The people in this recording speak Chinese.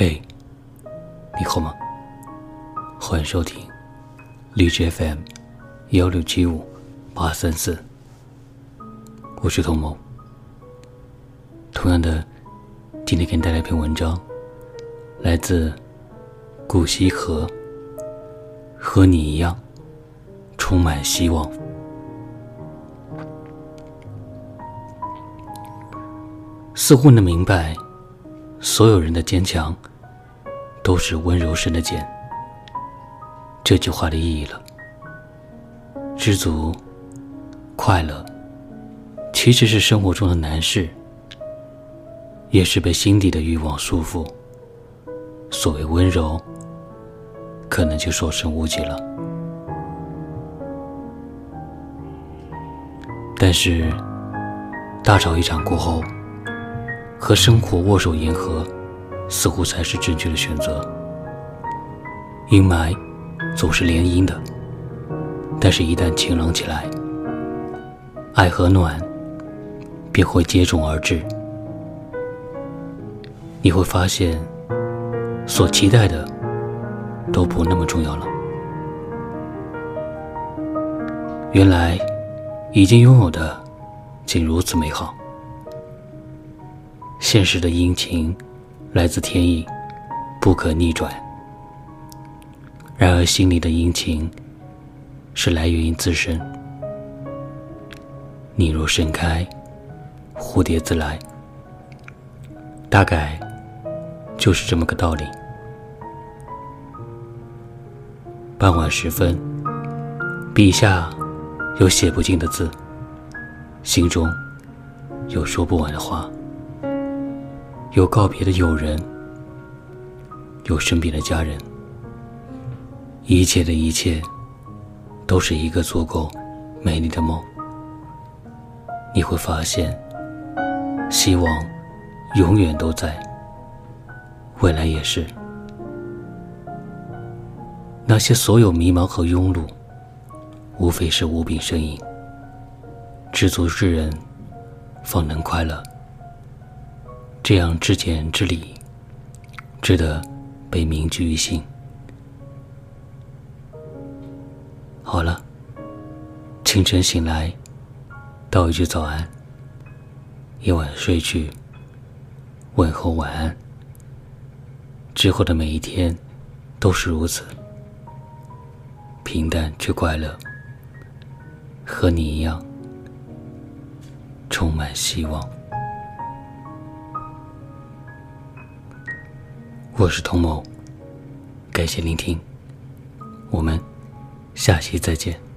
嘿，你好吗？欢迎收听荔枝 FM 幺六七五八三四，我是童某。同样的，今天给你带来一篇文章，来自顾惜和，和你一样，充满希望。似乎能明白，所有人的坚强都是温柔深的茧。这句话的意义了。知足、快乐，其实是生活中的难事，也是被心底的欲望束缚。所谓温柔，可能就所剩无几了。但是，大吵一场过后。和生活握手言和，似乎才是正确的选择。阴霾总是连阴的，但是，一旦晴朗起来，爱和暖便会接踵而至。你会发现，所期待的都不那么重要了。原来，已经拥有的竟如此美好。现实的阴晴来自天意，不可逆转。然而心里的阴晴是来源于自身。你若盛开，蝴蝶自来。大概就是这么个道理。傍晚时分，笔下有写不尽的字，心中有说不完的话。有告别的友人，有身边的家人，一切的一切，都是一个足够美丽的梦。你会发现，希望永远都在，未来也是。那些所有迷茫和庸碌，无非是无病呻吟。知足之人，方能快乐。这样至简至理，值得被铭记于心。好了，清晨醒来，道一句早安；夜晚睡去，问候晚安。之后的每一天都是如此，平淡却快乐，和你一样，充满希望。我是童某，感谢聆听，我们下期再见。